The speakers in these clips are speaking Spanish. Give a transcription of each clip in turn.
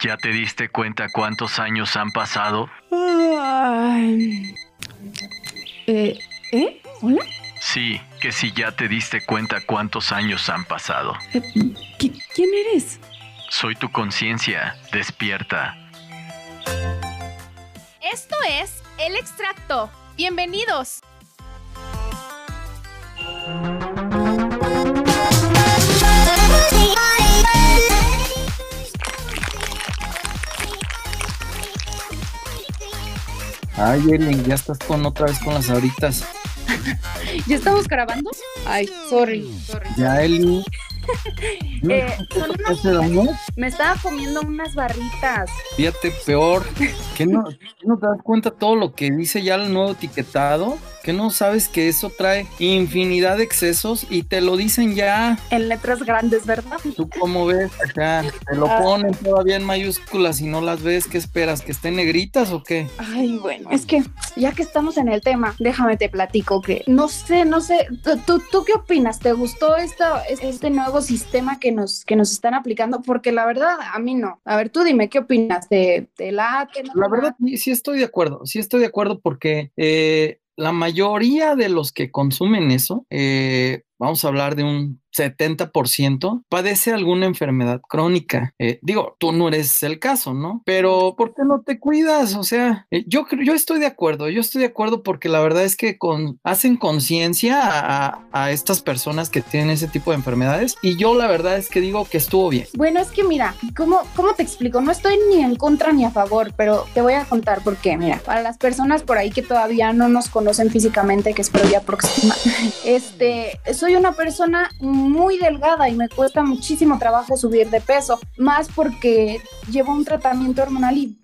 ¿Ya te diste cuenta cuántos años han pasado? Eh, ¿Eh? ¿Hola? Sí, que si ya te diste cuenta cuántos años han pasado. Eh, ¿qui- ¿Quién eres? Soy tu conciencia, despierta. Esto es El Extracto. Bienvenidos. Ay, Ellen, ya estás con otra vez con las ahoritas. ¿Ya estamos grabando? Ay, sorry, sorry. Ya, Eli. Eh, son ¿Qué unos- daño? Me estaba comiendo unas barritas. Fíjate, peor. ¿Que no, no te das cuenta todo lo que dice ya el nuevo etiquetado? ¿Que no sabes que eso trae infinidad de excesos y te lo dicen ya? En letras grandes, ¿verdad? ¿Tú cómo ves acá? Te lo Ah. ponen todavía en mayúsculas y no las ves. ¿Qué esperas? ¿Que estén negritas o qué? Ay, bueno, es que ya que estamos en el tema, déjame te platico que no sé, no sé, ¿tú, tú, qué opinas? ¿Te gustó esto, este nuevo sistema que nos, que nos están aplicando? Porque la verdad, a mí no. A ver, tú dime, ¿qué opinas? ¿De, de la que no La te verdad, late? sí, sí estoy de acuerdo, sí estoy de acuerdo porque eh, la mayoría de los que consumen eso, eh, vamos a hablar de un 70%, padece alguna enfermedad crónica. Eh, digo, tú no eres el caso, ¿no? Pero ¿por qué no te cuidas? O sea, eh, yo yo estoy de acuerdo, yo estoy de acuerdo porque la verdad es que con, hacen conciencia a, a- estas personas que tienen ese tipo de enfermedades y yo la verdad es que digo que estuvo bien. Bueno, es que mira, ¿cómo, ¿cómo te explico? No estoy ni en contra ni a favor, pero te voy a contar por qué. Mira, para las personas por ahí que todavía no nos conocen físicamente, que espero ya próxima, este, soy una persona muy delgada y me cuesta muchísimo trabajo subir de peso, más porque llevo un tratamiento hormonal y...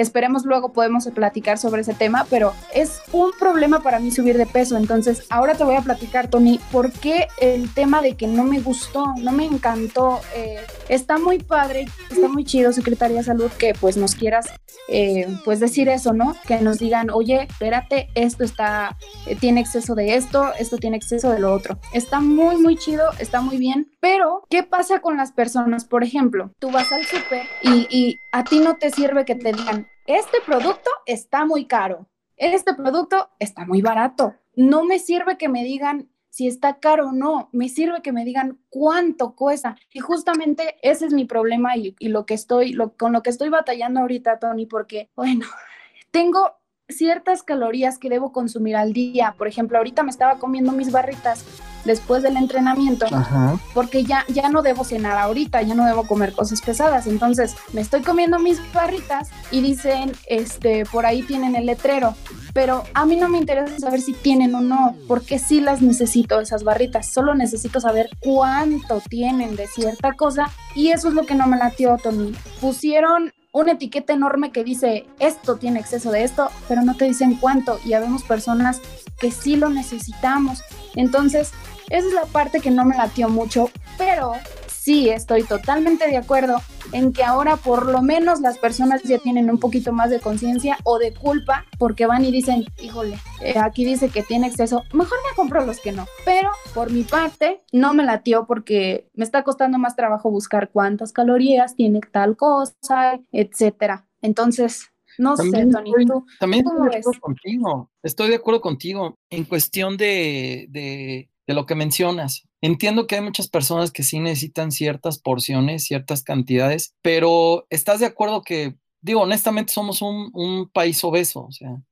Esperemos luego podemos platicar sobre ese tema, pero es un problema para mí subir de peso. Entonces, ahora te voy a platicar, Tony, por qué el tema de que no me gustó, no me encantó. eh, está muy padre, está muy chido, Secretaría de Salud, que pues nos quieras eh, pues decir eso, ¿no? Que nos digan, oye, espérate, esto está, eh, tiene exceso de esto, esto tiene exceso de lo otro. Está muy, muy chido, está muy bien, pero ¿qué pasa con las personas? Por ejemplo, tú vas al súper y, y a ti no te sirve que te digan, este producto está muy caro, este producto está muy barato. No me sirve que me digan si está caro o no, me sirve que me digan cuánto cuesta. Y justamente ese es mi problema y, lo que estoy, lo, con lo que estoy batallando ahorita, Tony, porque, bueno, tengo ciertas calorías que debo consumir al día. Por ejemplo, ahorita me estaba comiendo mis barritas después del entrenamiento Ajá. porque ya, ya no debo cenar ahorita, ya no debo comer cosas pesadas. Entonces me estoy comiendo mis barritas y dicen, este, por ahí tienen el letrero. Pero a mí no me interesa saber si tienen o no, porque sí las necesito esas barritas. Solo necesito saber cuánto tienen de cierta cosa y eso es lo que no me latió, Tony. Pusieron una etiqueta enorme que dice esto tiene exceso de esto, pero no te dicen cuánto y habemos personas que sí lo necesitamos. Entonces, esa es la parte que no me latió mucho, pero sí estoy totalmente de acuerdo en que ahora por lo menos las personas ya tienen un poquito más de conciencia o de culpa porque van y dicen, híjole, eh, aquí dice que tiene exceso, mejor me compro los que no. Pero por mi parte no me latió porque me está costando más trabajo buscar cuántas calorías tiene tal cosa, etcétera. Entonces, no También sé, Tony, estoy- tú, También ¿Cómo estoy de ves? acuerdo contigo. Estoy de acuerdo contigo en cuestión de, de, de lo que mencionas. Entiendo que hay muchas personas que sí necesitan ciertas porciones, ciertas cantidades, pero ¿estás de acuerdo que, digo, honestamente somos un, un país obeso? O sea,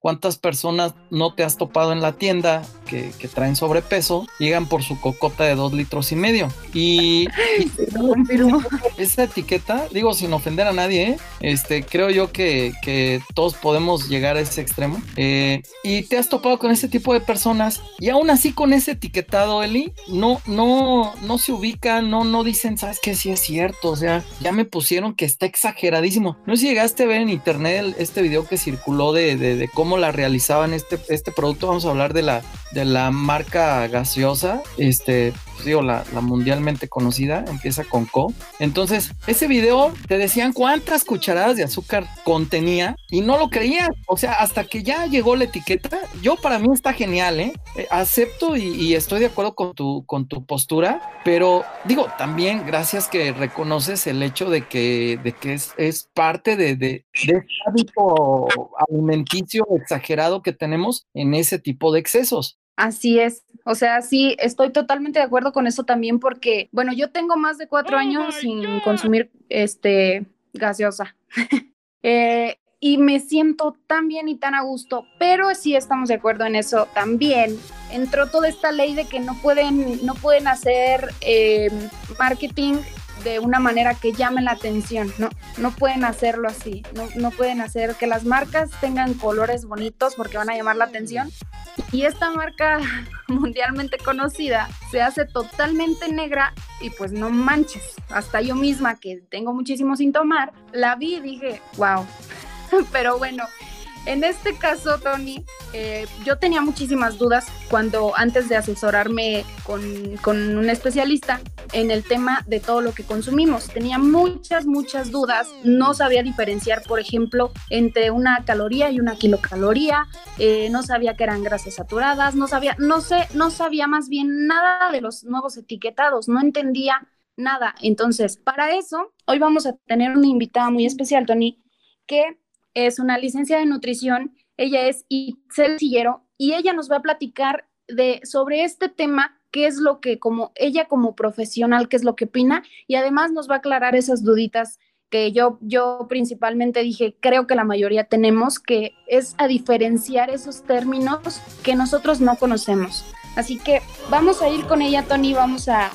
¿cuántas personas no te has topado en la tienda que, que traen sobrepeso? Llegan por su cocota de dos litros y medio. Y, esa etiqueta, digo sin ofender a nadie, ¿eh? este, creo yo que, que todos podemos llegar a ese extremo. Eh, y te has topado con ese tipo de personas y aún así con ese etiquetado, Eli, no, no, no se ubican, no, no dicen, sabes que sí es cierto, o sea, ya me pusieron que está exageradísimo. No sé si llegaste a ver en internet este video que circuló de, de- de cómo la realizaban este, este producto, vamos a hablar de la, de la marca gaseosa, este, digo, la, mundialmente conocida, empieza con Co. Entonces, ese video te decían cuántas cucharadas de azúcar contenía y no lo creías. O sea, hasta que ya llegó la etiqueta, yo para mí está genial, ¿eh? Eh, acepto y, estoy de acuerdo con tu, con tu postura, pero digo, también gracias que reconoces el hecho de que, de que es, es parte de, de, de hábito alimenticio exagerado que tenemos en ese tipo de excesos. Así es. O sea, sí, estoy totalmente de acuerdo con eso también porque, bueno, yo tengo más de cuatro oh años sin consumir este gaseosa. eh, y me siento tan bien y tan a gusto, pero sí estamos de acuerdo en eso también. Entró toda esta ley de que no pueden, no pueden hacer eh, marketing de una manera que llame la atención, no, no pueden hacerlo así, no, no pueden hacer que las marcas tengan colores bonitos porque van a llamar la atención. Y esta marca mundialmente conocida se hace totalmente negra y pues no manches, hasta yo misma que tengo muchísimo sin tomar, la vi y dije, wow, pero bueno, en este caso, Tony, eh, yo tenía muchísimas dudas cuando antes de asesorarme con, un especialista en el tema de todo lo que consumimos. Tenía muchas, muchas dudas. No sabía diferenciar, por ejemplo, entre una caloría y una kilocaloría. Eh, no sabía que eran grasas saturadas. No sabía, no sé, no sabía más bien nada de los nuevos etiquetados. No entendía nada. Entonces, para eso, hoy vamos a tener una invitada muy especial, Tony, que es una licencia de nutrición, ella es Itzel Sillero y ella nos va a platicar de, sobre este tema, qué es lo que como ella como profesional, qué es lo que opina y además nos va a aclarar esas duditas que yo, yo principalmente dije, creo que la mayoría tenemos, que es a diferenciar esos términos que nosotros no conocemos. Así que vamos a ir con ella, Tony, vamos a,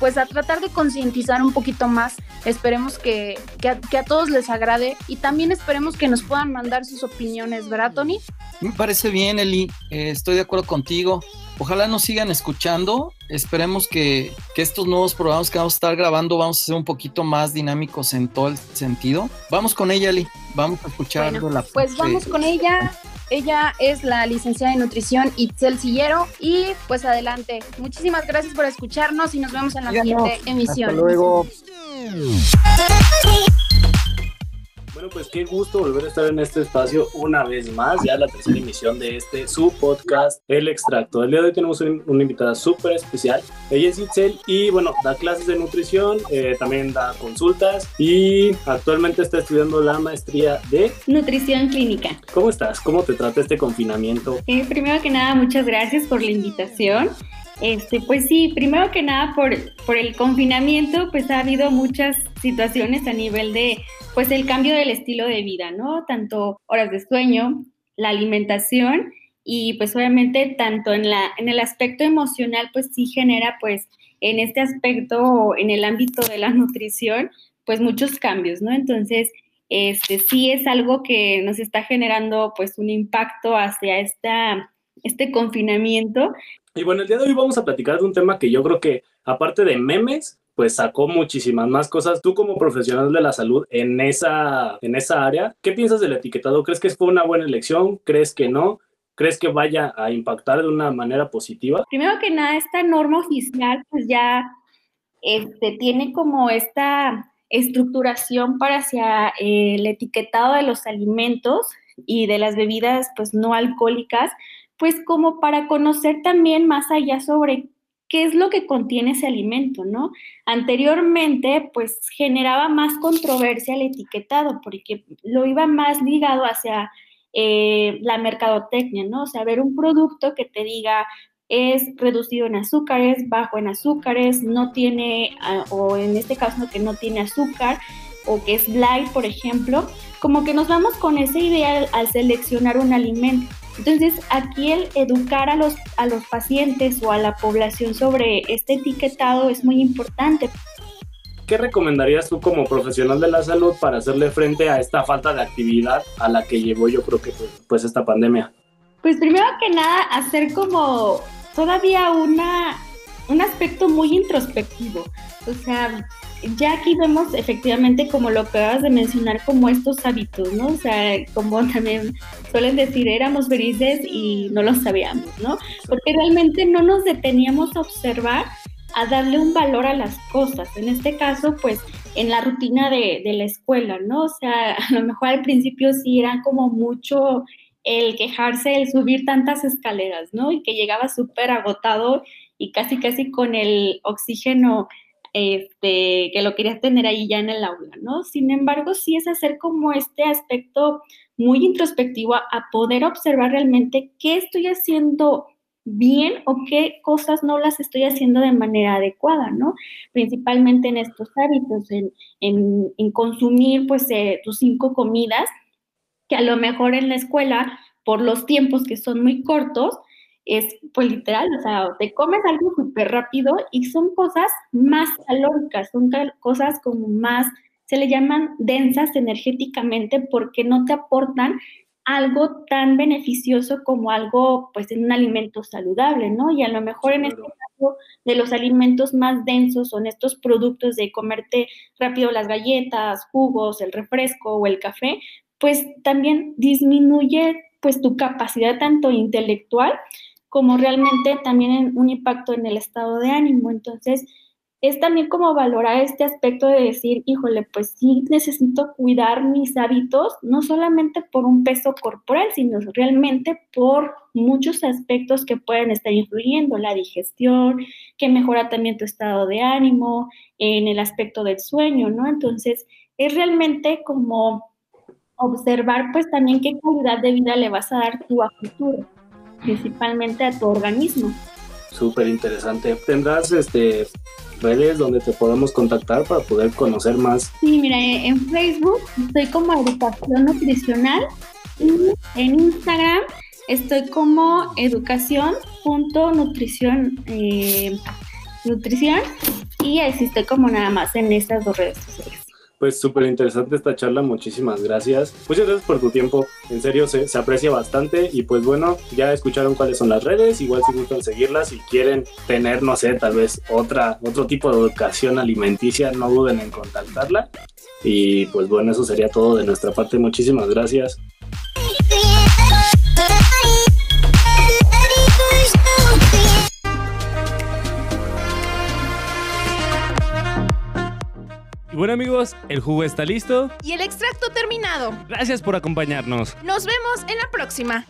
pues a tratar de concientizar un poquito más. Esperemos que, a, todos les agrade y también esperemos que nos puedan mandar sus opiniones, ¿verdad, Tony? Me parece bien, Eli. Eh, estoy de acuerdo contigo. Ojalá nos sigan escuchando. Esperemos que, estos nuevos programas que vamos a estar grabando vamos a ser un poquito más dinámicos en todo el sentido. Vamos con ella, Eli. Vamos a escuchar la Pues vamos con ella. Ella es la licenciada en nutrición Itzel Sillero y pues adelante. Muchísimas gracias por escucharnos y nos vemos en la siguiente emisión. Hasta luego. Bueno, pues qué gusto volver a estar en este espacio una vez más, ya la tercera emisión de este, su podcast, El Extracto. El día de hoy tenemos una invitada súper especial. Ella es Itzel y, bueno, da clases de nutrición, eh, también da consultas y actualmente está estudiando la maestría de Nutrición Clínica. ¿Cómo estás? ¿Cómo te trata este confinamiento? Eh, primero que nada, muchas gracias por la invitación. Este, pues sí, primero que nada por, por el confinamiento, pues ha habido muchas situaciones a nivel de, pues el cambio del estilo de vida, ¿no? Tanto horas de sueño, la alimentación y pues obviamente tanto en, la, en el aspecto emocional, pues sí genera pues en este aspecto, en el ámbito de la nutrición, pues muchos cambios, ¿no? Entonces, este sí es algo que nos está generando pues un impacto hacia esta, este confinamiento y bueno, el día de hoy vamos a platicar de un tema que yo creo que, aparte de memes, pues sacó muchísimas más cosas. Tú como profesional de la salud en esa, en esa área, ¿qué piensas del etiquetado? ¿Crees que fue una buena elección? ¿Crees que no? ¿Crees que vaya a impactar de una manera positiva? Primero que nada, esta norma oficial pues ya este, tiene como esta estructuración para hacia eh, el etiquetado de los alimentos y de las bebidas pues no alcohólicas pues como para conocer también más allá sobre qué es lo que contiene ese alimento, ¿no? Anteriormente, pues generaba más controversia el etiquetado, porque lo iba más ligado hacia eh, la mercadotecnia, ¿no? O sea, ver un producto que te diga es reducido en azúcares, bajo en azúcares, no tiene, ah, o en este caso que no tiene azúcar, o que es light, por ejemplo, como que nos vamos con esa idea al seleccionar un alimento. Entonces, aquí el educar a los, a los pacientes o a la población sobre este etiquetado es muy importante. ¿Qué recomendarías tú como profesional de la salud para hacerle frente a esta falta de actividad a la que llevó yo creo que pues, pues esta pandemia? Pues primero que nada, hacer como todavía una, un aspecto muy introspectivo. O sea, ya aquí vemos efectivamente como lo que acabas de mencionar, como estos hábitos, ¿no? O sea, como también suelen decir, éramos felices y no lo sabíamos, ¿no? Porque realmente no nos deteníamos a observar, a darle un valor a las cosas. En este caso, pues en la rutina de, de la escuela, ¿no? O sea, a lo mejor al principio sí era como mucho el quejarse, el subir tantas escaleras, ¿no? Y que llegaba súper agotado y casi, casi con el oxígeno este, que lo querías tener ahí ya en el aula, ¿no? Sin embargo, sí es hacer como este aspecto muy introspectivo a, poder observar realmente qué estoy haciendo bien o qué cosas no las estoy haciendo de manera adecuada, ¿no? Principalmente en estos hábitos, en, en, consumir pues eh, tus cinco comidas, que a lo mejor en la escuela, por los tiempos que son muy cortos, es pues literal, o sea, te comes algo súper rápido y son cosas más calóricas, son cosas como más, se le llaman densas energéticamente porque no te aportan algo tan beneficioso como algo, pues, en un alimento saludable, ¿no? Y a lo mejor en este caso de los alimentos más densos son estos productos de comerte rápido las galletas, jugos, el refresco o el café, pues también disminuye pues tu capacidad tanto intelectual como realmente también un impacto en el estado de ánimo. Entonces, es también como valorar este aspecto de decir, híjole, pues sí necesito cuidar mis hábitos, no solamente por un peso corporal, sino realmente por muchos aspectos que pueden estar influyendo, la digestión, que mejora también tu estado de ánimo, en el aspecto del sueño, ¿no? Entonces, es realmente como observar pues también qué calidad de vida le vas a dar tú a futuro principalmente a tu organismo. Súper interesante. ¿Tendrás este, redes donde te podemos contactar para poder conocer más? Sí, mira, en Facebook estoy como Educación Nutricional y en Instagram estoy como educación.nutrición eh, nutrición y así estoy como nada más en estas dos redes sociales pues súper interesante esta charla, muchísimas gracias. Muchas gracias por tu tiempo, en serio se, se, aprecia bastante y pues bueno, ya escucharon cuáles son las redes, igual si gustan seguirlas, si quieren tener, no sé, tal vez otra, otro tipo de educación alimenticia, no duden en contactarla. Y pues bueno, eso sería todo de nuestra parte, muchísimas gracias. Y bueno amigos, el jugo está listo. Y el extracto terminado. Gracias por acompañarnos. Nos vemos en la próxima.